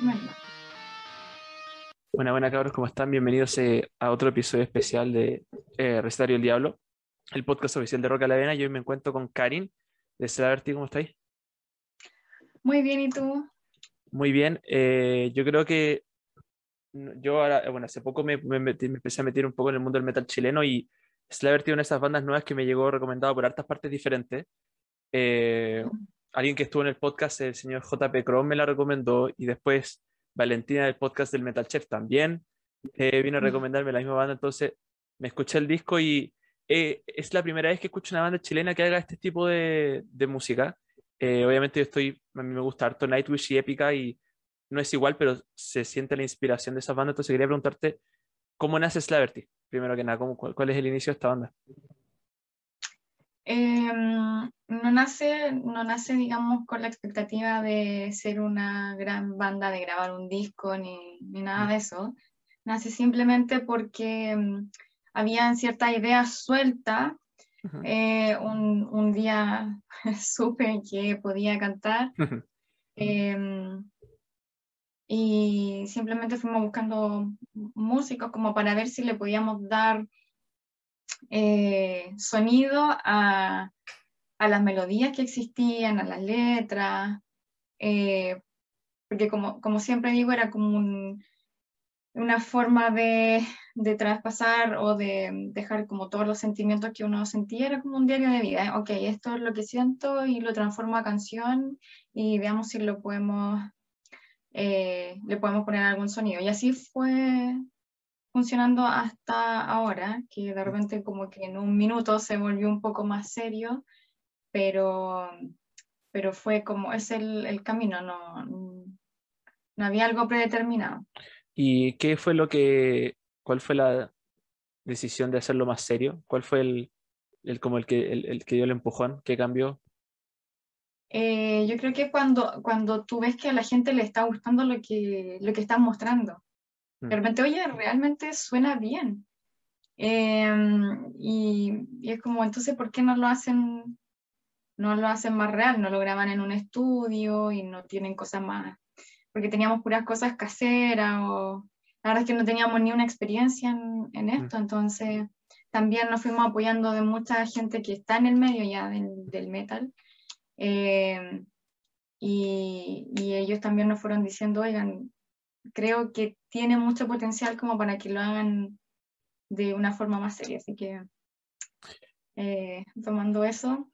Bueno. Buena, buena cabros, ¿cómo están? Bienvenidos eh, a otro episodio especial de eh, Recetario el Diablo, el podcast oficial de Roca la Vena. Yo hoy me encuentro con Karin de Celaverti, ¿cómo estáis? Muy bien, ¿y tú? Muy bien, eh, yo creo que yo ahora, bueno, hace poco me, me, metí- me empecé a meter un poco en el mundo del metal chileno y Slaverty es una de esas bandas nuevas que me llegó recomendado por hartas partes diferentes. Eh, alguien que estuvo en el podcast, el señor JP Chrome, me la recomendó y después Valentina del podcast del Metal Chef también eh, vino a recomendarme la misma banda, entonces me escuché el disco y eh, es la primera vez que escucho una banda chilena que haga este tipo de, de música. Eh, obviamente yo estoy, a mí me gusta harto Nightwish y Épica y no es igual, pero se siente la inspiración de esas bandas, entonces quería preguntarte cómo nace Slaverty, primero que nada, cuál es el inicio de esta banda. Em, no nace, no nace, digamos, con la expectativa de ser una gran banda, de grabar un disco, ni, ni nada de eso. Nace simplemente porque em, habían ciertas ideas sueltas. Eh, un, un día supe que podía cantar em, y simplemente fuimos buscando músicos como para ver si le podíamos dar eh, sonido a, a las melodías que existían, a las letras, eh, porque como, como siempre digo, era como un- una forma de, de traspasar o de dejar como todos los sentimientos que uno sentía, era como un diario de vida. ¿eh? Ok, esto es lo que siento y lo transformo a canción y veamos si lo podemos, eh, le podemos poner algún sonido. Y así fue funcionando hasta ahora, que de repente como que en un minuto se volvió un poco más serio, pero, pero fue como, es el, el camino, no, no había algo predeterminado. ¿Y qué fue lo que, cuál fue la decisión de hacerlo más serio? ¿Cuál fue el, el como el que, el, el que dio el empujón? ¿Qué cambió? Eh, yo creo que cuando, cuando tú ves que a la gente le está gustando lo que, lo que estás mostrando. De repente, oye, realmente suena bien. Em, y, y es como, entonces, ¿por qué no lo hacen, no lo hacen más real? No lo graban en un estudio y no tienen cosas más, porque teníamos puras cosas caseras o la verdad es que no teníamos ni una experiencia en, en esto, entonces también nos fuimos apoyando de mucha gente que está en el medio ya del, del metal. Em, y, y ellos también nos fueron diciendo, oigan, creo que tiene mucho potencial como para que lo hagan de una forma más seria. Así que eh, tomando eso,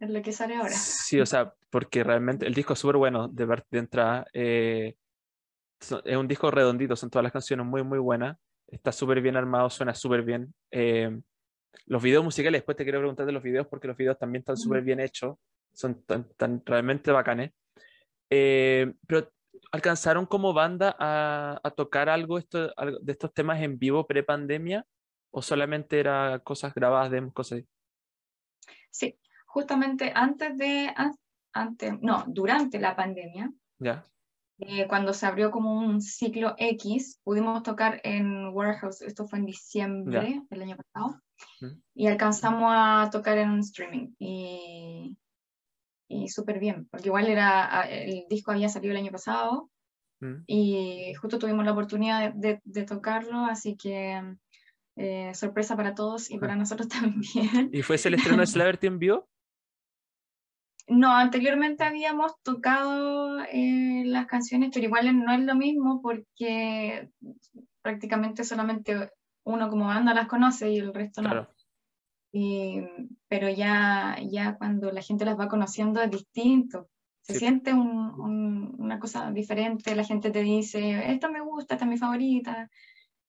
es lo que sale ahora. Sí, o sea, porque realmente el disco es súper bueno de, ver- de entrada. eh, es un disco redondito, son todas las canciones muy, muy buenas. Está súper bien armado, suena súper bien. eh, los videos musicales, después te quiero preguntar de los videos porque los videos también están súper bien hechos, son tan, tan realmente bacanes. Eh, pero ¿alcanzaron como banda a, a tocar algo, esto, de estos temas en vivo pre-pandemia? ¿O solamente era cosas grabadas, demos, cosas así? Sí, justamente antes de, an- antes, no, durante la pandemia, ¿Ya? eh, cuando se abrió como un ciclo X, pudimos tocar en Warehouse, esto fue en diciembre del año pasado, Mm. y alcanzamos a tocar en un streaming. Y, y súper bien, porque igual era, a- el disco había salido el año pasado Mm. y justo tuvimos la oportunidad de, de- de tocarlo, así que eh, sorpresa para todos y para nosotros también. ¿Y fue ese el estreno de Slaverty en vivo? No, anteriormente habíamos tocado eh, las canciones, pero igual no es lo mismo porque prácticamente solamente uno como banda las conoce y el resto no. Y- pero ya, ya cuando la gente las va conociendo es distinto. Se Sí. siente un- un- una cosa diferente, la gente te dice, esta me gusta, esta es mi favorita,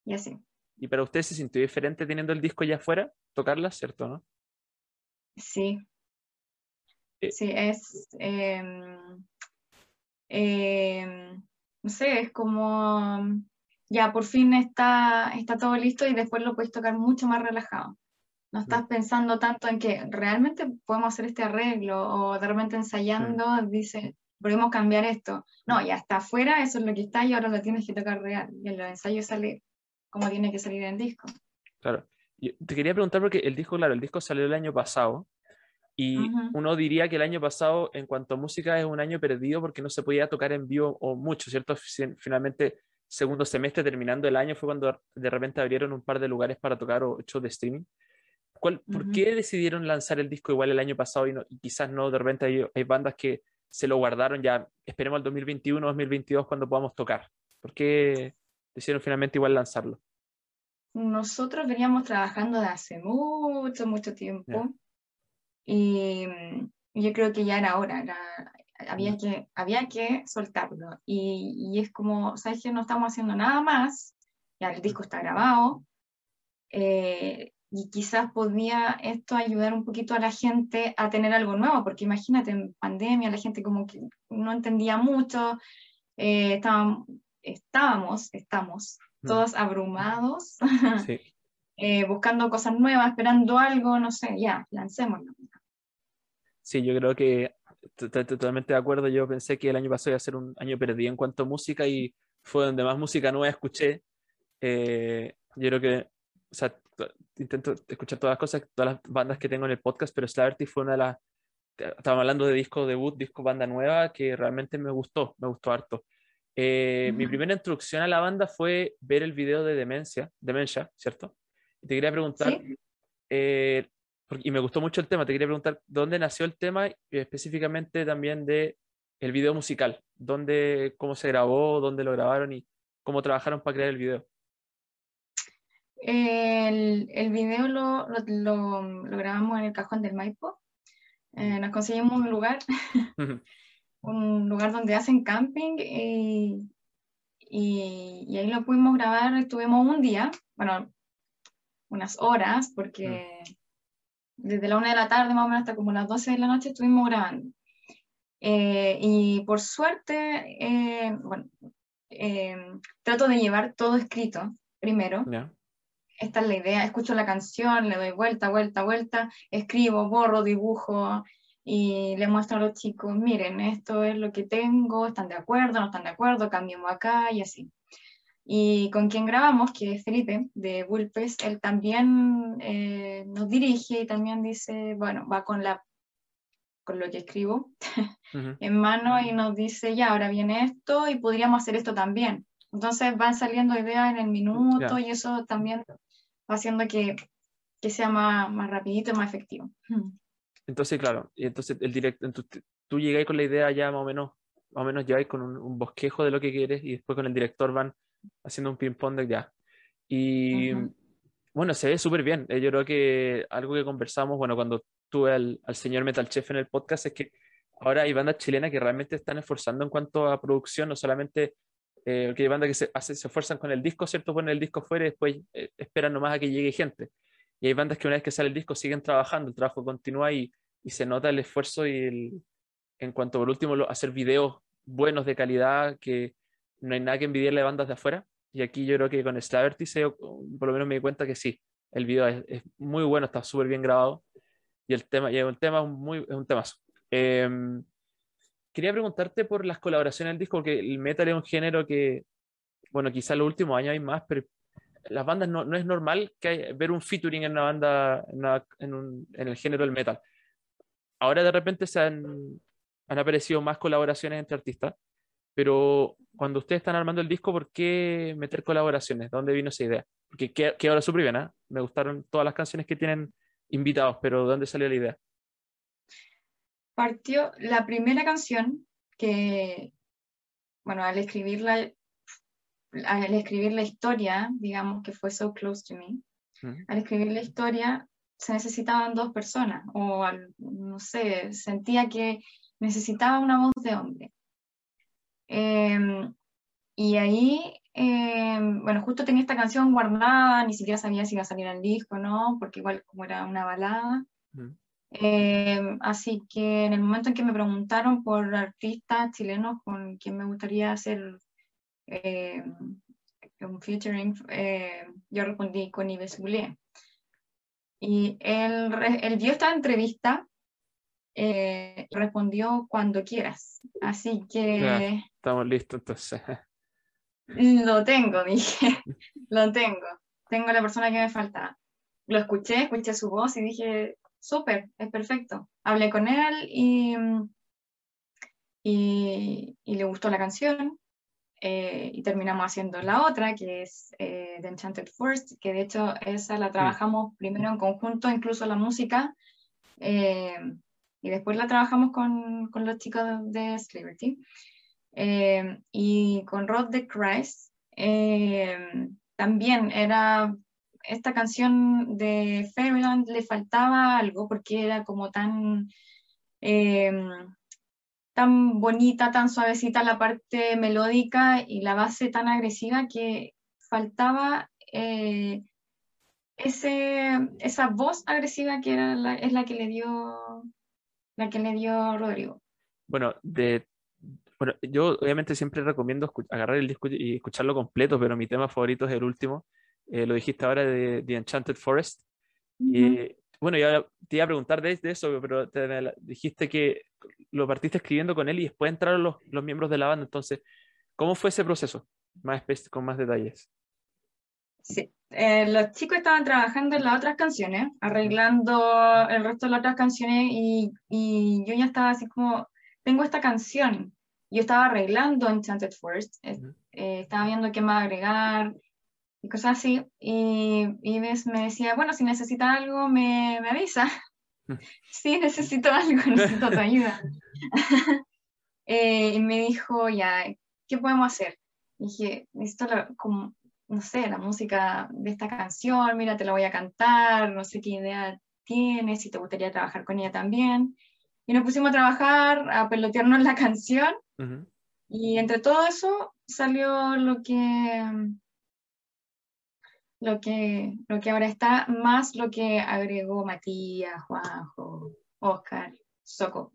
y así. ¿Y para usted se sintió diferente teniendo el disco ya afuera? Tocarla, ¿cierto? ¿No? Sí. Eh. Sí, es. em, em, no sé, es como. Ya por fin está, está todo listo y después lo puedes tocar mucho más relajado. No estás pensando tanto en que realmente podemos hacer este arreglo o de repente ensayando, dice, podemos cambiar esto. No, ya está afuera, eso es lo que está y ahora lo tienes que tocar real. Y en los ensayos sale como tiene que salir en el disco. Claro. Y te quería preguntar porque el disco, claro, el disco salió el año pasado Y uno diría que el año pasado, en cuanto a música, es un año perdido porque no se podía tocar en vivo o mucho, ¿cierto? Finalmente, segundo semestre, terminando el año, fue cuando de repente abrieron un par de lugares para tocar o shows de streaming. ¿Cuál, ¿Por qué decidieron lanzar el disco igual el año pasado y, quizás no? De repente hay, bandas que se lo guardaron ya, esperemos el 2021, 2022 cuando podamos tocar. ¿Por qué decidieron finalmente igual lanzarlo? Nosotros veníamos trabajando de hace mucho, mucho tiempo. Y, yo creo que ya era hora, había, mm. que, había que soltarlo. Y, y, es como, ¿sabes que No estamos haciendo nada más, ya el disco está grabado, eh, y quizás podía esto ayudar un poquito a la gente a tener algo nuevo, porque imagínate, en pandemia la gente como que no entendía mucho, eh, estábamos, estábamos, estamos mm. todos abrumados, eh, buscando cosas nuevas, esperando algo, no sé, ya, lancémoslo. Sí, yo creo que totalmente de acuerdo. Yo pensé que el año pasado iba a ser un año perdido en cuanto a música y fue donde más música nueva escuché. Eh, yo creo que, o sea, intento escuchar todas las cosas, todas las bandas que tengo en el podcast, pero Slaverty fue una de las. Estábamos hablando de disco debut, disco banda nueva, que realmente me gustó, me gustó harto. Eh, mi primera introducción a la banda fue ver el video de Demencia, Demencia, ¿cierto? Y te quería preguntar, eh, y me gustó mucho el tema. Te quería preguntar dónde nació el tema y específicamente también de el video musical, dónde, cómo se grabó, dónde lo grabaron y cómo trabajaron para crear el video. El, el video lo, lo, lo, grabamos en el cajón del Maipo. Eh, nos conseguimos un lugar, un lugar donde hacen camping y, y, y, ahí lo pudimos grabar. Estuvimos un día, bueno, unas horas, porque desde la una de la tarde más o menos hasta como las 12 de la noche estuvimos grabando. Eh, y por suerte, eh, bueno, eh, trato de llevar todo escrito primero. Esta es la idea, escucho la canción, le doy vuelta, vuelta, vuelta, escribo, borro, dibujo y le muestro a los chicos, miren, esto es lo que tengo, están de acuerdo, no están de acuerdo, cambiemos acá y así. Y con quien grabamos, que es Felipe de Bulpes, él también eh, nos dirige y también dice, bueno, va con, la, con lo que escribo en mano y nos dice, ya, ahora viene esto y podríamos hacer esto también. Entonces van saliendo ideas en el minuto y eso también va haciendo que, que sea más, más rapidito y más efectivo. Entonces, claro, y entonces el directo, tú llegáis con la idea ya más o menos, más o menos llegáis con un, un, bosquejo de lo que quieres y después con el director van haciendo un ping-pong de ya. Y bueno, se ve súper bien. Eh, yo creo que algo que conversamos, bueno, cuando tuve al, al, señor Metal Chef en el podcast, es que ahora hay bandas chilenas que realmente están esforzando en cuanto a producción, no solamente eh, que hay bandas que se, hace, se esfuerzan con el disco, ¿cierto? Ponen el disco fuera y después eh, esperan nomás a que llegue gente. Y hay bandas que una vez que sale el disco siguen trabajando, el trabajo continúa y, y se nota el esfuerzo y el, en cuanto por último hacer videos buenos de calidad que no hay nada que envidiarle a bandas de afuera. Y aquí yo creo que con Slaverty por lo menos me di cuenta que sí, el video es, muy bueno, está súper bien grabado. Y el tema, y el tema es, muy, un temazo. Em, quería preguntarte por las colaboraciones del disco, porque el metal es un género que, bueno, quizá en los últimos años hay más, pero las bandas no, no es normal que ver un featuring en una banda, en, un, en, el género del metal. Ahora de repente se han, han aparecido más colaboraciones entre artistas. Pero cuando ustedes están armando el disco, ¿por qué meter colaboraciones? ¿De dónde vino esa idea? Porque que, ahora súper bien, ¿eh? Me gustaron todas las canciones que tienen invitados, pero ¿de dónde salió la idea? Partió la primera canción que, bueno, al escribirla, al escribir la historia, digamos que fue So Close to Me, al escribir la historia se necesitaban dos personas, o no sé, sentía que necesitaba una voz de hombre. Em, y ahí, em, bueno, justo tenía esta canción guardada, ni siquiera sabía si iba a salir al disco, ¿no? Porque igual como era una balada. Em, así que en el momento en que me preguntaron por artistas chilenos con quien me gustaría hacer un featuring, yo respondí con Ives Goulet. Y él, él vio esta entrevista eh, respondió cuando quieras. Así que... estamos listos entonces. Lo tengo, dije. Lo tengo. Tengo la persona que me falta. Lo escuché, escuché su voz y dije, súper, es perfecto. Hablé con él y, y, le gustó la canción. Eh, y terminamos haciendo la otra, que es eh, The Enchanted Forest, que de hecho esa la trabajamos primero en conjunto, incluso la música, eh, y después la trabajamos con, con los chicos de Celebrity. y con Rod the Christ, también era esta canción de Fairyland le faltaba algo porque era como tan, em, tan bonita, tan suavecita la parte melódica y la base tan agresiva que faltaba eh, ese, esa voz agresiva que era es la que le dio la que le dio Rodrigo. Bueno, de, bueno, yo obviamente siempre recomiendo agarrar el disco y escucharlo completo, pero mi tema favorito es el último, eh, lo dijiste ahora de The Enchanted Forest. y, bueno, ya te iba a preguntar de, eso, pero dijiste que lo partiste escribiendo con él y después entraron los, los miembros de la banda. Entonces, ¿cómo fue ese proceso? Más, con más detalles. Sí, eh, los chicos estaban trabajando en las otras canciones, arreglando el resto de las otras canciones y, y yo ya estaba así como, tengo esta canción. Yo estaba arreglando Enchanted Forest, eh, estaba viendo qué más agregar, y cosas así. Y, y me, decía, bueno, si necesita algo, me, me avisa. Mm. sí, necesito algo, necesito tu ayuda. Eh, y me dijo, ya, ¿qué podemos hacer? Y dije, necesito como, no sé, la música de esta canción, mira, te la voy a cantar, no sé qué idea tienes, si te gustaría trabajar con ella también. Y nos pusimos a trabajar, a pelotearnos la canción. Y entre todo eso salió lo que, lo que, lo que ahora está, más lo que agregó Matías, Juanjo, Oscar, Soco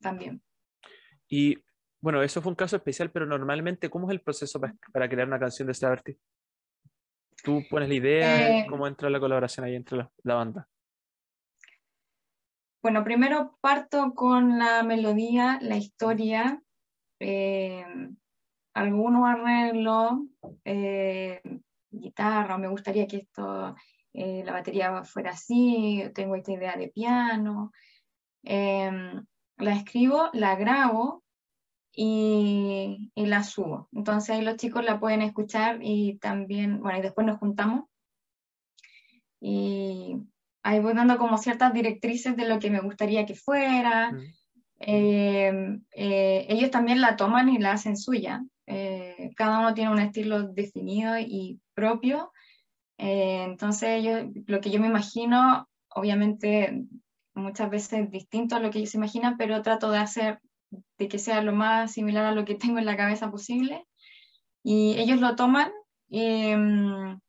también. Y bueno, eso fue un caso especial, pero normalmente, ¿cómo es el proceso para, crear una canción de Celebrity? ¿Tú pones la idea? Eh, ¿Cómo entra la colaboración ahí entre la, banda? Bueno, primero parto con la melodía, la historia, eh, algunos arreglos, eh, guitarra, o me gustaría que esto, eh, la batería fuera así, tengo esta idea de piano. Em, la escribo, la grabo y, y, la subo. Entonces ahí los chicos la pueden escuchar y también, bueno, y después nos juntamos. Y ahí voy dando como ciertas directrices de lo que me gustaría que fuera. Mm. Em, eh, ellos también la toman y la hacen suya. Eh, cada uno tiene un estilo definido y propio. Eh, entonces, yo, lo que yo me imagino, obviamente muchas veces distinto a lo que ellos se imaginan, pero trato de hacer de que sea lo más similar a lo que tengo en la cabeza posible. Y ellos lo toman y, mm,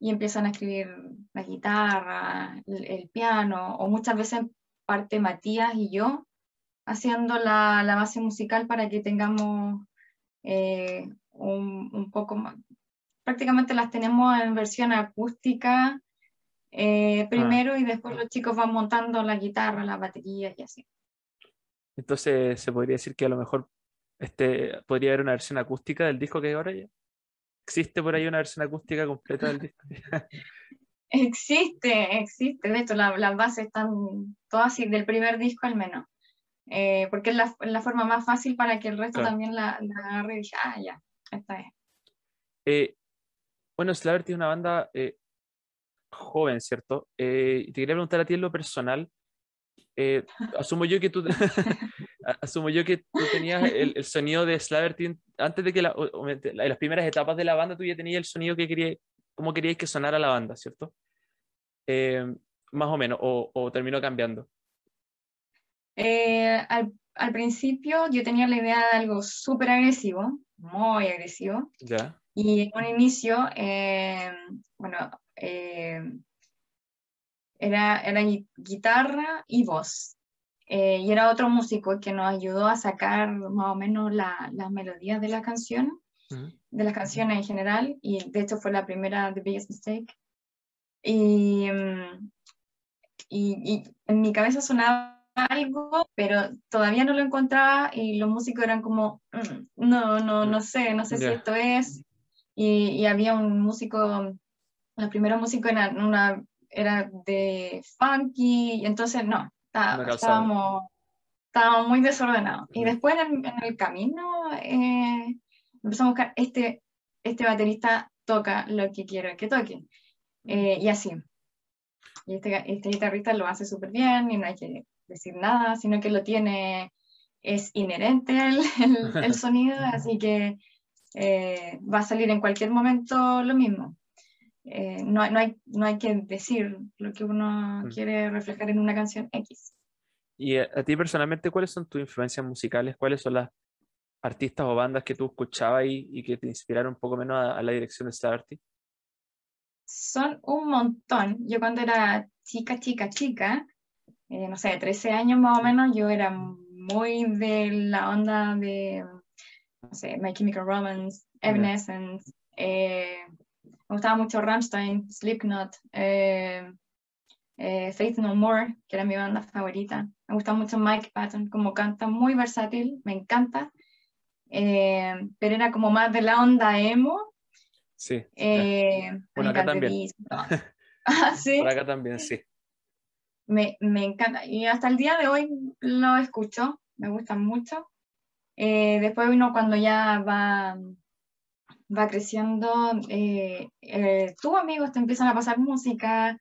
empiezan a escribir la guitarra, el, piano, o muchas veces parte Matías y yo haciendo la, la base musical para que tengamos eh, un, un, poco más. Prácticamente las tenemos en versión acústica eh, ah. primero y después los chicos van montando la guitarra, la batería y así. Entonces se podría decir que a lo mejor este, podría haber una versión acústica del disco que ahora ya. ¿Existe por ahí una versión acústica completa del disco? existe, existe. De hecho, las bases están todas así, del primer disco al menos. Eh, porque es la, la, forma más fácil para que el resto también la, la, agarre y ah, ya, esta es. Eh, bueno, Slaver tiene una banda eh, joven, ¿cierto? te quería preguntar a ti en lo personal. asumo yo que tú asumo yo que tú tenías el, el sonido de Slaver antes de que la, en las primeras etapas de la banda tú ya tenías el sonido que querías, como querías que sonara la banda, ¿cierto? más o menos, o, o terminó cambiando. Eh, al, al, principio yo tenía la idea de algo súper agresivo, muy agresivo. Ya. Y en un inicio, eh, bueno, eh, era, era guitarra y voz. y era otro músico que nos ayudó a sacar más o menos la, las melodías de la canción, de las canciones en general, y de hecho fue la primera The Biggest Mistake. Y, mm, y, y en mi cabeza sonaba algo, pero todavía no lo encontraba y los músicos eran como, mm, no, no, no sé, no sé si esto es. Y, y, había un músico, los primeros músicos eran una era de funky, y entonces no, estábamos, estábamos muy desordenados. Y después en, el camino eh, empezamos a buscar, este, este baterista toca lo que quiero que toque, eh, y así. Y este, este guitarrista lo hace súper bien y no hay que decir nada, sino que lo tiene, es inherente el, el, sonido, así que eh, va a salir en cualquier momento lo mismo. Eh, no, no, hay, no hay que decir lo que uno mm. quiere reflejar en una canción X. ¿Y a, ti personalmente cuáles son tus influencias musicales? ¿Cuáles son las artistas o bandas que tú escuchabas y, y que te inspiraron un poco menos a, la dirección de Starty? Son un montón. Yo cuando era chica, chica, chica, eh, no sé, 13 años más o menos, yo era muy de la onda de, no sé, My Chemical Romance, Evanescence, eh, me gustaba mucho Rammstein, Slipknot, eh, eh, Faith No More, que era mi banda favorita. Me gusta mucho Mike Patton, como canta, muy versátil, me encanta. Eh, pero era como más de la onda emo. Sí. bueno, acá también. ah, ¿sí? Por acá también, sí. Me, me, encanta. Y hasta el día de hoy lo escucho, me gusta mucho. Después uno cuando ya va va creciendo, eh, eh, tus amigos te empiezan a pasar música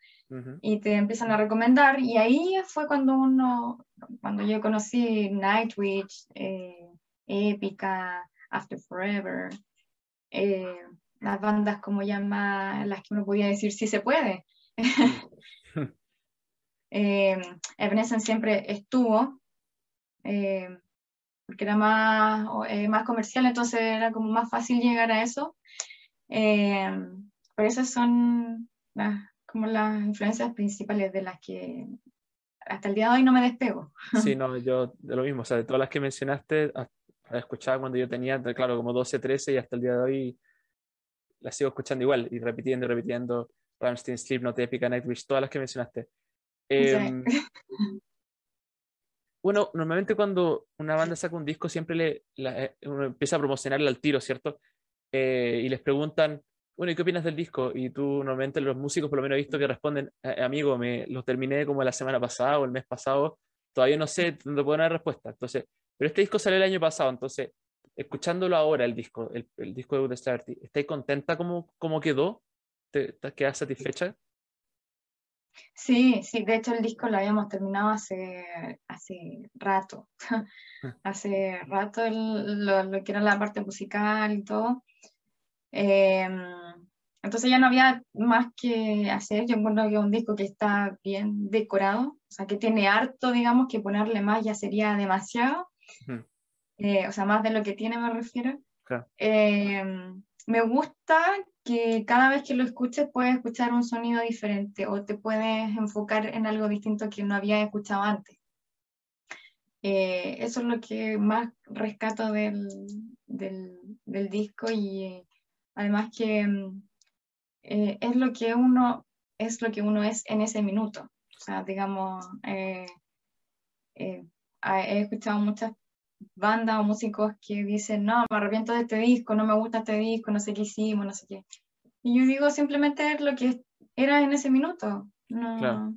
y te empiezan a recomendar, y ahí fue cuando uno, cuando yo conocí Nightwish, eh, Épica, After Forever, las bandas como llama, las que uno podía decir si se puede. Evanescence siempre estuvo, porque era más, eh, más comercial, entonces era como más fácil llegar a eso. Eh, pero esas son las, como las influencias principales de las que hasta el día de hoy no me despego. Sí, no, yo de lo mismo, o sea, de todas las que mencionaste, escuchaba cuando yo tenía, claro, como 12, 13 y hasta el día de hoy las sigo escuchando igual y repitiendo y repitiendo. Ramstein, Slipknot, Epica, Nightwish, todas las que mencionaste. Eh, bueno, normalmente cuando una banda saca un disco, siempre le, eh, uno empieza a promocionarle al tiro, ¿cierto? Eh, y les preguntan, bueno, ¿y qué opinas del disco? Y tú normalmente los músicos por lo menos he visto que responden, eh, amigo, me lo terminé como la semana pasada o el mes pasado, todavía no sé, no puedo dar respuesta. Entonces, pero este disco salió el año pasado, entonces, escuchándolo ahora, el disco, el, disco de Starty, ¿estáis contenta cómo, cómo quedó? ¿Te, ¿Te quedas satisfecha? Sí, sí, de hecho el disco lo habíamos terminado hace, hace rato, hace rato lo, que era la parte musical y todo. Em, entonces ya no había más que hacer, yo encuentro que es un disco que está bien decorado, o sea, que tiene harto, digamos, que ponerle más ya sería demasiado, eh, o sea, más de lo que tiene me refiero. Em, me gusta que cada vez que lo escuches puedes escuchar un sonido diferente o te puedes enfocar en algo distinto que no habías escuchado antes. Eh, eso es lo que más rescato del, del, disco y eh, además que mm, eh, es lo que uno es lo que uno es en ese minuto. O sea, digamos, he escuchado muchas bandas o músicos que dicen, no, me arrepiento de este disco, no me gusta este disco, no sé qué hicimos, no sé qué. Y yo digo simplemente lo que era en ese minuto. No,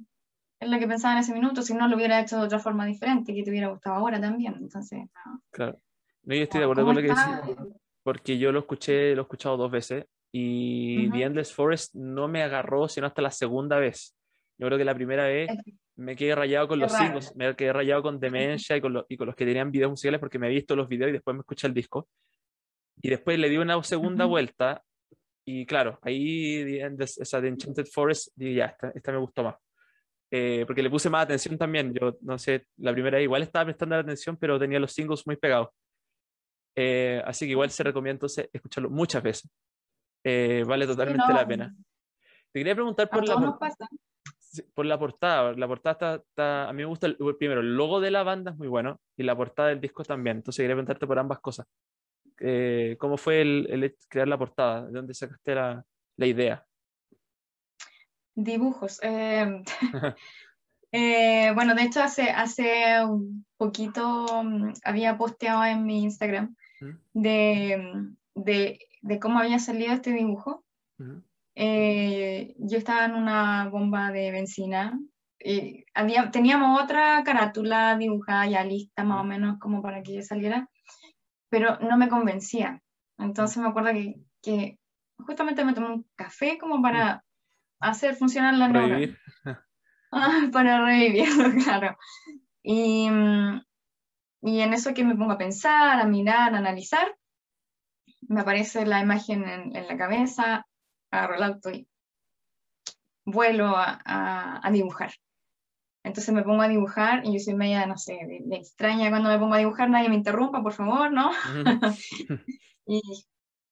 Es lo que pensaba en ese minuto, si no lo hubiera hecho de otra forma diferente, que te hubiera gustado ahora también. Entonces, Claro. No, yo estoy de acuerdo con lo que decís, porque yo lo escuché, lo he escuchado dos veces y The Endless Forest no me agarró sino hasta la segunda vez. Yo creo que la primera vez me quedé rayado con los singles, me quedé rayado con Dementia y con, y con los que tenían videos musicales porque me he visto los videos y después me escuché el disco. Y después le di una segunda vuelta y claro, ahí esa de Enchanted Forest, dije, ya, esta, me gustó más. Eh, porque le puse más atención también. Yo no sé, la primera igual estaba prestando la atención, pero tenía los singles muy pegados. Eh, así que igual se recomienda entonces escucharlo muchas veces. Eh, vale totalmente la pena. Te quería preguntar por la, por la portada. La portada está, a mí me gusta, el, primero, el logo de la banda es muy bueno y la portada del disco también. Entonces quería preguntarte por ambas cosas. Eh, ¿Cómo fue el, crear la portada? ¿De dónde sacaste la, la idea? Dibujos. Em, eh, bueno, de hecho hace, hace un poquito mm, había posteado en mi Instagram de, de, de, cómo había salido este dibujo. Eh, yo estaba en una bomba de benzina. Y había, teníamos otra carátula dibujada ya lista, más o menos, como para que yo saliera, pero no me convencía. Entonces me acuerdo que, que justamente me tomé un café como para hacer funcionar la neurona. para revivirlo, claro. Y, mm, y en eso que me pongo a pensar, a mirar, a analizar, me aparece la imagen en, la cabeza, agarro el auto y vuelo a, a, dibujar. Entonces me pongo a dibujar y yo soy media, no sé, de, extraña cuando me pongo a dibujar, nadie me interrumpa, por favor, ¿no? y,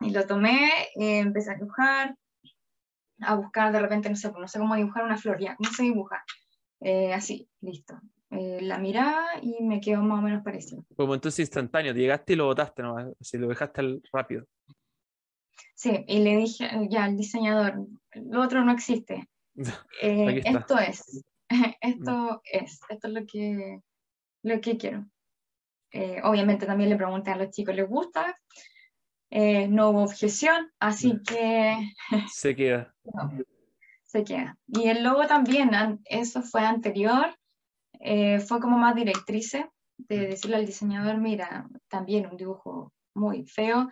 y, lo tomé, eh, empecé a dibujar, a buscar de repente, no sé, no sé cómo dibujar una flor, ya, ¿cómo se dibuja? Eh, así, listo. Eh, la miraba y me quedó más o menos parecido. Como entonces instantáneo, llegaste y lo botaste, ¿no? Así lo dejaste rápido. Sí, y le dije ya al diseñador, lo otro no existe. Eh, esto es, esto mm. es, esto es lo que, lo que quiero. obviamente también le pregunté a los chicos, ¿les gusta? no hubo objeción, así mm. que... Se queda. se queda. Y el logo también, eso fue anterior, eh, fue como más directrice de decirle al diseñador, mira, también un dibujo muy feo,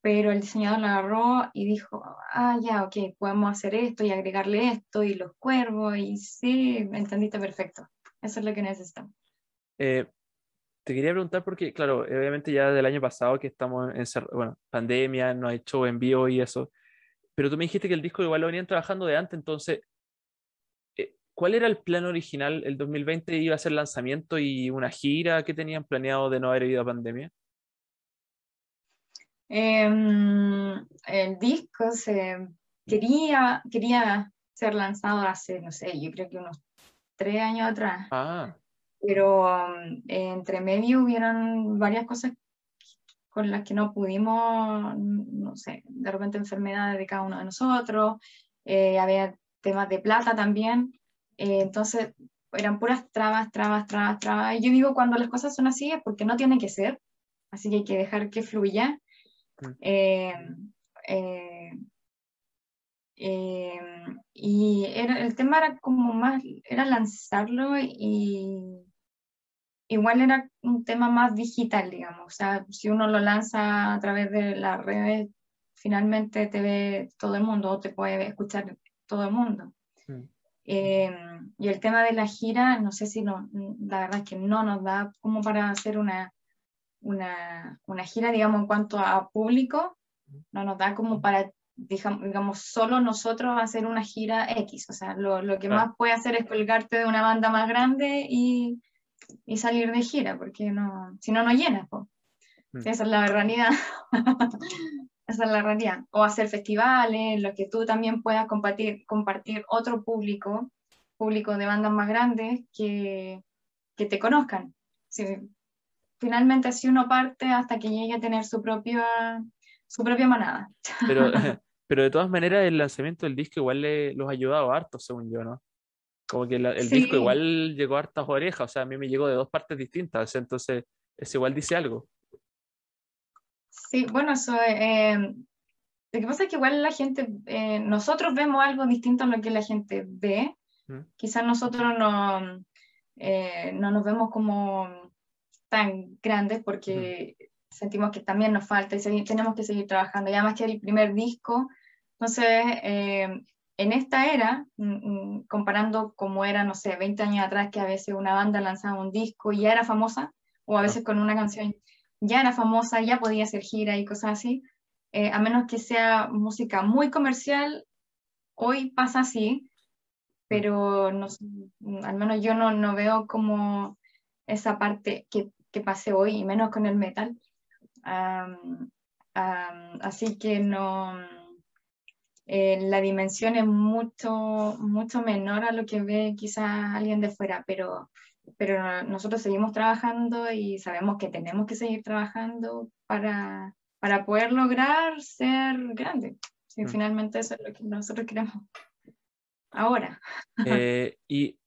pero el diseñador lo agarró y dijo, ah, ya, ok, podemos hacer esto y agregarle esto y los cuervos, y sí, entendiste perfecto. Eso es lo que necesitamos. Eh, te quería preguntar porque, claro, obviamente ya del año pasado que estamos en, bueno, pandemia, no ha hecho envío y eso, pero tú me dijiste que el disco igual lo venían trabajando de antes, entonces, ¿Cuál era el plan original? ¿El 2020 iba a ser lanzamiento y una gira? que tenían planeado de no haber habido pandemia? Em, el disco se quería, quería ser lanzado hace, no sé, yo creo que unos tres años atrás. Ah. Pero um, entre medio hubieron varias cosas con las que no pudimos, no sé, de repente enfermedades de cada uno de nosotros, eh, había temas de plata también. Eh, entonces, eran puras trabas, trabas, trabas, trabas. Y yo digo, cuando las cosas son así es porque no tiene que ser, así que hay que dejar que fluya. Mm. Eh, eh, y era, el tema era como más, era lanzarlo y igual era un tema más digital, digamos. O sea, si uno lo lanza a través de las redes, finalmente te ve todo el mundo o te puede escuchar todo el mundo. Mm. Em, y el tema de la gira, no sé si no, la verdad es que no nos da como para hacer una, una, una gira, digamos, en cuanto a público, no nos da como para, digamos, solo nosotros hacer una gira X. O sea, lo, lo que más puede hacer es colgarte de una banda más grande y, y salir de gira, porque no, si no, no llenas. Mm. Esa es la realidad. Esa es la realidad. O hacer festivales, lo que tú también puedas compartir, compartir otro público, público de bandas más grandes que, que te conozcan. Finalmente así uno parte hasta que llegue a tener su propia, su propia manada. Pero, pero de todas maneras el lanzamiento del disco igual le, los ha ayudado harto, según yo, ¿no? Como que el disco igual llegó a hartas orejas, o sea, a mí me llegó de dos partes distintas, entonces es igual dice algo. Sí, bueno, eso, eh, lo que pasa es que igual la gente, eh, nosotros vemos algo distinto a lo que la gente ve. Mm. Quizás nosotros no, eh, no nos vemos como tan grandes porque sentimos que también nos falta y tenemos que seguir trabajando. Y además que el primer disco, entonces, en esta era, mm, mm, comparando como era, no sé, 20 años atrás, que a veces una banda lanzaba un disco y ya era famosa, o a veces con una canción ya era famosa, ya podía hacer gira y cosas así, eh, a menos que sea música muy comercial, hoy pasa así, pero no, al menos yo no, no veo como esa parte que, que pase hoy, y menos con el metal. así que no, eh, la dimensión es mucho, mucho menor a lo que ve quizás alguien de fuera, pero pero nosotros seguimos trabajando y sabemos que tenemos que seguir trabajando para, para poder lograr ser grandes. Y mm. finalmente eso es lo que nosotros queremos ahora. Eh, y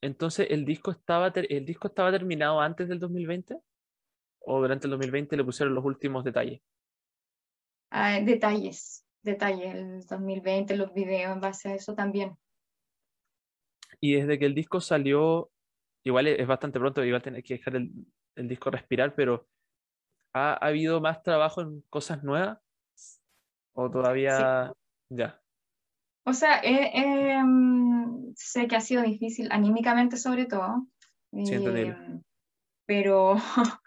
entonces, ¿el disco, estaba ¿el disco estaba terminado antes del 2020? ¿O durante el 2020 le pusieron los últimos detalles? Ah, detalles. detalles, el 2020, los videos en base a eso también. Y desde que el disco salió, igual es bastante pronto, igual tener que dejar el, el disco respirar, pero ¿ha, ¿ha, habido más trabajo en cosas nuevas? ¿O todavía ya? O sea, eh, eh, sé que ha sido difícil, anímicamente sobre todo. Eh, pero,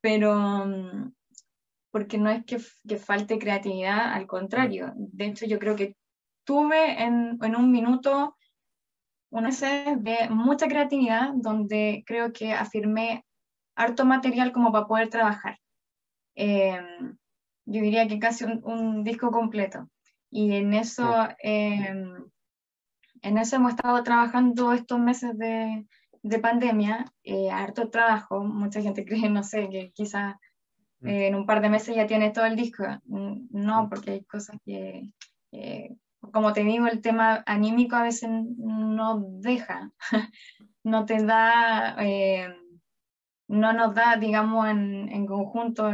pero, mm, porque no es que, que, falte creatividad, al contrario. De hecho, yo creo que tuve en, en un minuto una serie de mucha creatividad donde creo que afirmé harto material como para poder trabajar. Em, yo diría que casi un, disco completo. Y en eso, em, en eso hemos estado trabajando estos meses de, de pandemia, eh, harto trabajo. Mucha gente cree, no sé, que quizás mm. eh, en un par de meses ya tienes todo el disco. No, mm. porque hay cosas que, como te digo, el tema anímico a veces no deja, no te da, eh, no nos da, digamos, en, en conjunto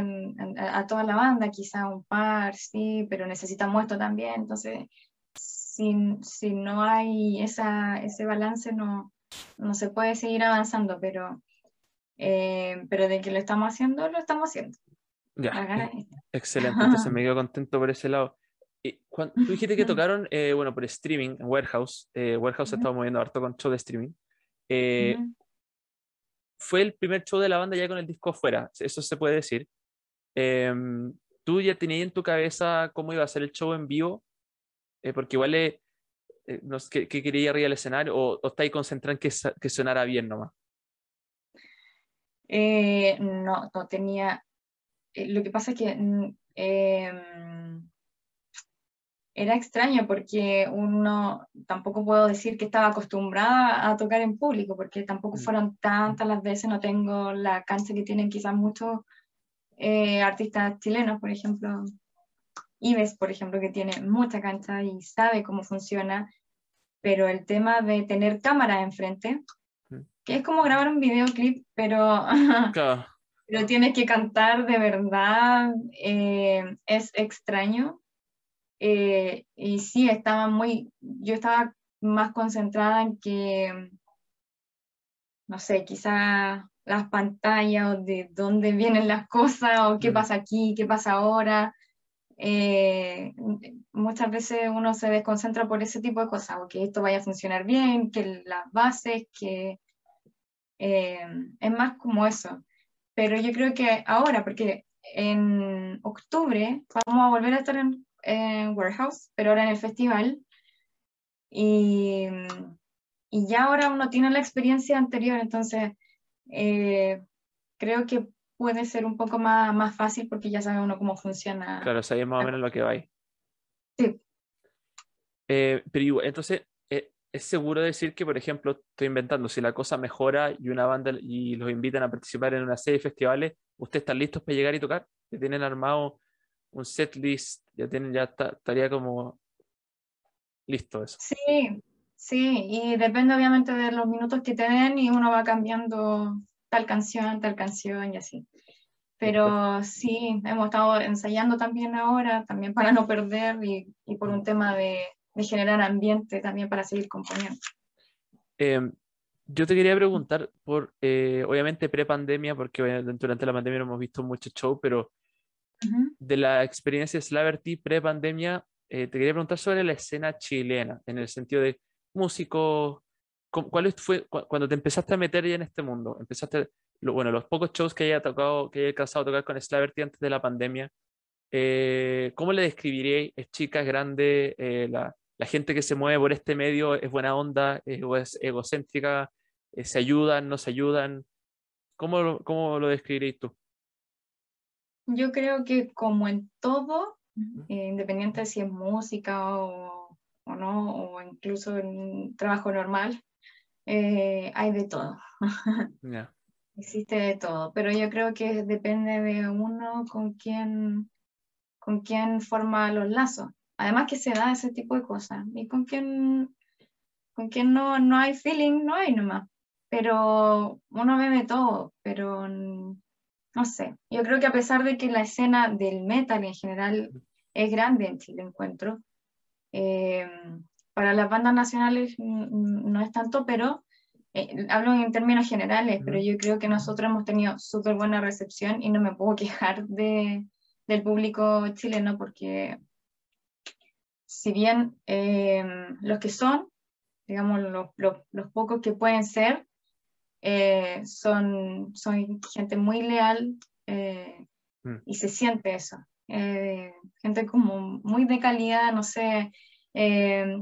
a toda la banda, quizá un par, sí, pero necesitamos esto también. Entonces, si, si no hay esa, ese balance, no, no se puede seguir avanzando, pero, eh, pero de que lo estamos haciendo, lo estamos haciendo. Ya, excelente, entonces me quedo contento por ese lado. Cuando, tú dijiste que tocaron, eh, bueno, por streaming, en Warehouse. Eh, Warehouse se estaba moviendo harto con show de streaming. Eh, fue el primer show de la banda ya con el disco afuera, eso se puede decir. Em, ¿Tú ya tenías en tu cabeza cómo iba a ser el show en vivo? porque igual no ¿qué, ¿qué, quería arriba del escenario o, o estáis concentrado en que, que sonara bien nomás? no, no tenía. lo que pasa es que mm, em, era extraño porque uno tampoco puedo decir que estaba acostumbrada a tocar en público, porque tampoco mm. fueron tantas las veces, no tengo la cancha que tienen quizás muchos eh, artistas chilenos, por ejemplo, Ives, por ejemplo, que tiene mucha cancha y sabe cómo funciona, pero el tema de tener cámara enfrente, mm. que es como grabar un videoclip, pero, pero tienes que cantar de verdad, eh, es extraño eh, y sí, estaba muy, yo estaba más concentrada en que, no sé, quizá las pantallas o de dónde vienen las cosas o qué pasa aquí, qué pasa ahora. Eh, muchas veces uno se desconcentra por ese tipo de cosas, o que esto vaya a funcionar bien, que las bases, que eh, es más como eso. Pero yo creo que ahora, porque en octubre vamos a volver a estar en, en Warehouse, pero ahora en el festival. Y, y ya ahora uno tiene la experiencia anterior, entonces eh, creo que puede ser un poco más, más fácil porque ya sabe uno cómo funciona. Claro, sabe más o menos lo que va ahí. Sí. Eh, pero entonces, eh, ¿es seguro decir que, por ejemplo, estoy inventando, si la cosa mejora y una banda y los invitan a participar en una serie de festivales, ¿ustedes están listos para llegar y tocar? ¿Tienen armado un set list, ya tienen, ya estaría como listo eso. Sí, sí, y depende obviamente de los minutos que te den y uno va cambiando tal canción, tal canción y así. Pero sí, hemos estado ensayando también ahora, también para no perder y, y por un tema de, de, generar ambiente también para seguir componiendo. Eh, yo te quería preguntar por, eh, obviamente pre-pandemia, porque durante la pandemia no hemos visto mucho show, pero de la experiencia Slaverty pre-pandemia, eh, te quería preguntar sobre la escena chilena, en el sentido de músicos, ¿cuál fue cuando te empezaste a meter ya en este mundo? Empezaste, bueno, los pocos shows que haya tocado, que haya alcanzado a tocar con Slaverty antes de la pandemia, eh, ¿cómo le describiríais? ¿Es chica, es grande? Eh, la, gente que se mueve por este medio es buena onda, es, es egocéntrica, se ayudan, no se ayudan? ¿Cómo, cómo lo describiríais tú? Yo creo que como en todo, eh, independiente de si es música o, o, no, o incluso en trabajo normal, eh, hay de todo. Existe de todo, pero yo creo que depende de uno con quién, con quién forma los lazos. Además que se da ese tipo de cosas. Y con quién, con quién no, no hay feeling, no hay nomás. Pero uno ve de todo, pero no sé, yo creo que a pesar de que la escena del metal en general es grande en Chile, encuentro. Eh, para las bandas nacionales no es tanto, pero eh, hablo en términos generales, pero yo creo que nosotros hemos tenido súper buena recepción y no me puedo quejar de, del público chileno porque si bien eh, los que son, digamos, los, los, los pocos que pueden ser, son, son gente muy leal mm. y se siente eso. gente como muy de calidad, no sé, eh,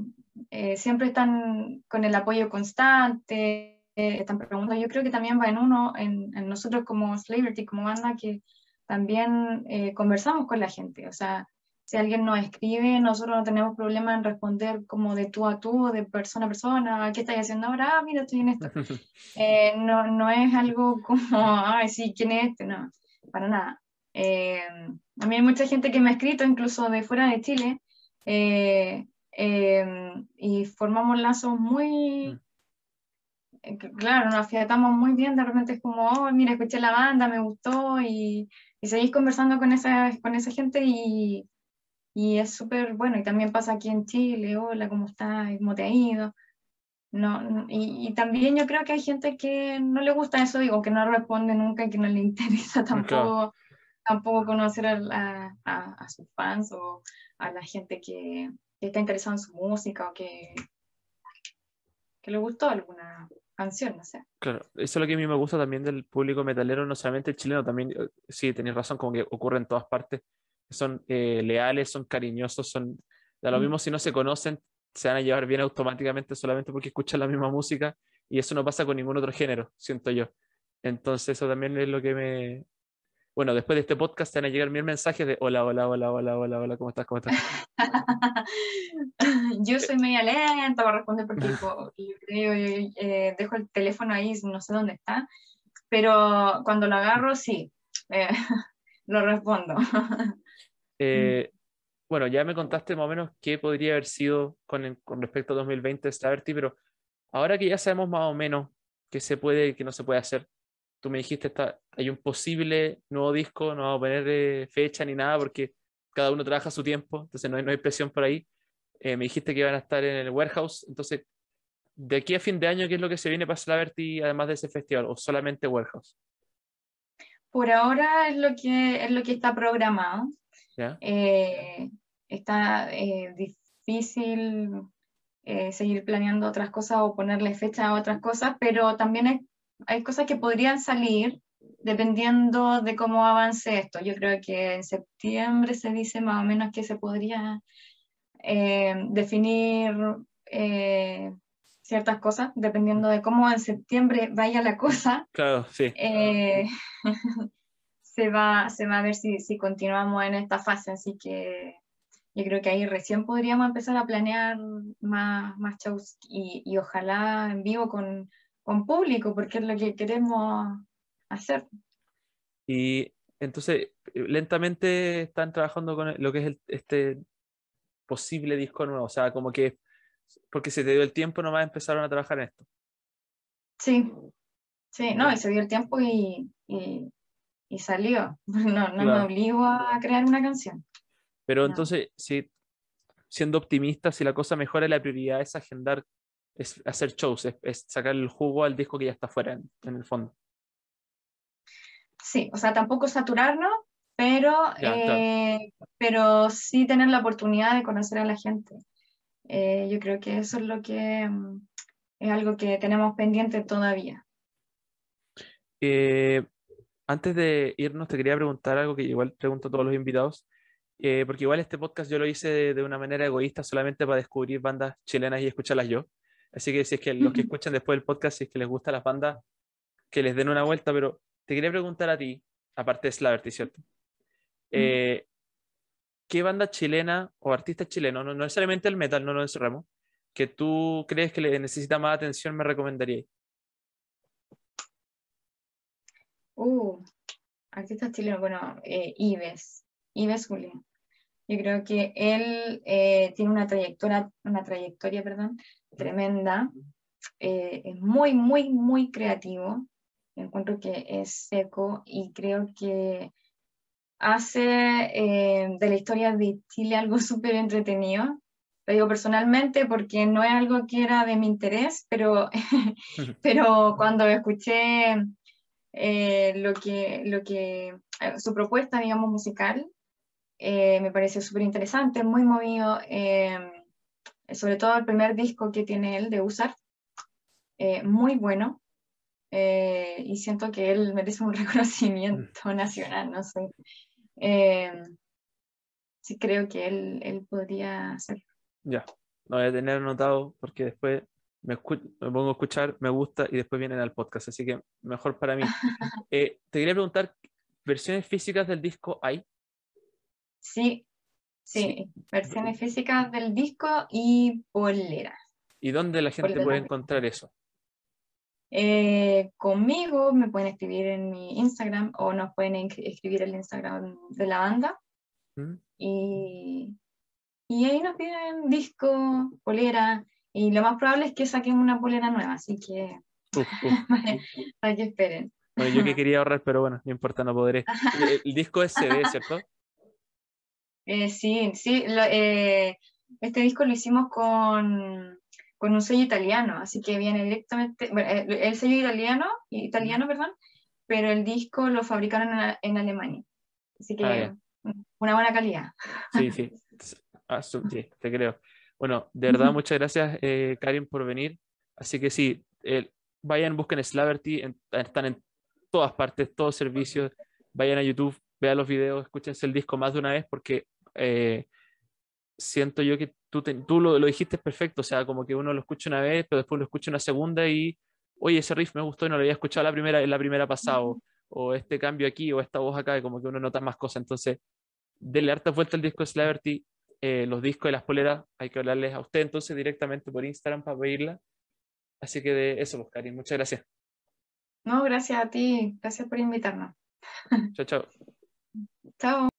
eh, siempre están con el apoyo constante, eh, están preguntando. Yo creo que también va en uno, en, nosotros como Slaverty, como banda, que también conversamos con la gente. O sea, si alguien nos escribe, nosotros no tenemos problema en responder como de tú a tú, de persona a persona, ¿qué estás haciendo ahora? Ah, mira, estoy en esto. no, no es algo como, ay, sí, ¿quién es este? No, para nada. a mí hay mucha gente que me ha escrito, incluso de fuera de Chile, eh, Em, y formamos lazos muy, mm. eh, claro, nos afiatamos muy bien, de repente es como, oh, mira, escuché la banda, me gustó, y, y seguís conversando con esa, con esa gente y, y es súper bueno, y también pasa aquí en Chile, hola, ¿cómo estás? ¿Cómo te ha ido? No, y, y, también yo creo que hay gente que no le gusta eso, digo, que no responde nunca, que no le interesa tampoco, tampoco conocer a, a, a sus fans o a la gente que, que está interesado en su música o que, que le gustó alguna canción, no sé. Claro, eso es lo que a mí me gusta también del público metalero, no solamente el chileno, también, eh, sí, tenéis razón, como que ocurre en todas partes, son eh, leales, son cariñosos, son, da lo mm. mismo si no se conocen, se van a llevar bien automáticamente solamente porque escuchan la misma música y eso no pasa con ningún otro género, siento yo. Entonces eso también es lo que me, bueno, después de este podcast te van a llegar mil mensajes de hola, hola, hola, hola, hola, hola, ¿cómo estás? ¿Cómo estás? yo soy media lenta para responder porque eh, dejo el teléfono ahí, no sé dónde está, pero cuando lo agarro, sí, eh, lo respondo. Eh, bueno, ya me contaste más o menos qué podría haber sido con, con respecto a 2020 Staverty, pero ahora que ya sabemos más o menos qué se puede y qué no se puede hacer, tú me dijiste, está, hay un posible nuevo disco, no vamos a poner eh, fecha ni nada porque cada uno trabaja su tiempo, entonces no hay, no hay presión por ahí. Eh, me dijiste que iban a estar en el warehouse, entonces, de aquí a fin de año, ¿qué es lo que se viene para Slaverty además de ese festival o solamente warehouse? Por ahora es lo que, es lo que está programado. Eh, está difícil seguir planeando otras cosas o ponerle fecha a otras cosas, pero también hay cosas que podrían salir dependiendo de cómo avance esto. Yo creo que en septiembre se dice más o menos que se podría eh, definir eh, ciertas cosas, dependiendo de cómo en septiembre vaya la cosa. Claro, sí. Eh, se, va, se va a ver si, si continuamos en esta fase, así que yo creo que ahí recién podríamos empezar a planear más, más shows y, y ojalá en vivo con, con público, porque es lo que queremos hacer. Y entonces, lentamente están trabajando con lo que es este posible disco nuevo, o sea, como que porque se te dio el tiempo nomás empezaron a trabajar en esto. Sí, sí, no, y se dio el tiempo y, y, salió. No, no me obligó a crear una canción. Pero entonces, si, siendo optimista, si la cosa mejora, la prioridad es agendar es hacer shows, es, sacar el jugo al disco que ya está fuera, en, el fondo. Sí, o sea, tampoco saturarnos, pero, eh, pero sí tener la oportunidad de conocer a la gente. Eh, yo creo que eso es lo que mm, es algo que tenemos pendiente todavía. Eh, antes de irnos, te quería preguntar algo que igual pregunto a todos los invitados, porque igual este podcast yo lo hice de, de, una manera egoísta solamente para descubrir bandas chilenas y escucharlas yo. Así que si es que los que escuchan después del podcast, si es que les gusta las bandas, que les den una vuelta, pero te quería preguntar a ti, aparte de Slaverty, ¿cierto? Eh, ¿Qué banda chilena o artista chileno, no, necesariamente el metal, no lo encerramos, que tú crees que le necesita más atención, me recomendarías? Uh, artista chileno, bueno, eh, Ives, Ives Julián. Yo creo que él eh, tiene una trayectoria, una trayectoria, perdón, tremenda. Eh, es muy, muy, muy creativo. Encuentro que es seco y creo que hace eh, de la historia de Chile algo súper entretenido. Lo digo personalmente porque no es algo que era de mi interés, pero, pero cuando escuché eh, lo que, lo que, eh, su propuesta, digamos, musical, me pareció súper interesante, muy movido, sobre todo el primer disco que tiene él de Usar, muy bueno. y siento que él merece un reconocimiento nacional, no sé. Eh, sí creo que él, él podría hacerlo. Ya, lo voy a tener anotado porque después me, me, pongo a escuchar, me gusta y después vienen al podcast, así que mejor para mí. Eh, te quería preguntar, ¿versiones físicas del disco hay? Sí, sí, versiones físicas del disco y poleras. ¿Y dónde la gente puede encontrar eso? Eh, conmigo me pueden escribir en mi Instagram o nos pueden escribir el Instagram de la banda. Mm. Y, y ahí nos piden disco, polera, y lo más probable es que saquen una polera nueva, así que para, que esperen. Bueno, yo que quería ahorrar, pero bueno, no importa, no podré. El, disco es CD, ¿cierto? Eh, sí, sí. Eh, este disco lo hicimos con con un sello italiano, así que viene directamente, bueno, el, sello italiano, italiano, perdón, pero el disco lo fabricaron en, Alemania, así que ah, una buena calidad. Sí, sí, ah, sí, te creo. Bueno, de verdad, muchas gracias, eh, Karin, por venir. Así que sí, vayan, busquen Slaverty, están en todas partes, todos servicios. Vayan a YouTube, vean los videos, escúchense el disco más de una vez porque eh, siento yo que tú, tú lo, lo, dijiste perfecto, o sea, como que uno lo escucha una vez, pero después lo escucha una segunda y, oye, ese riff me gustó y no lo había escuchado la primera, en la primera pasada, o, este cambio aquí, o esta voz acá, como que uno nota más cosas. Entonces, denle harta vuelta al disco Slaverty, eh, los discos de las poleras, hay que hablarles a usted entonces directamente por Instagram para pedirla. Así que de eso, pues, Karin, muchas gracias. No, gracias a ti, gracias por invitarnos. Chao, chao. Chao.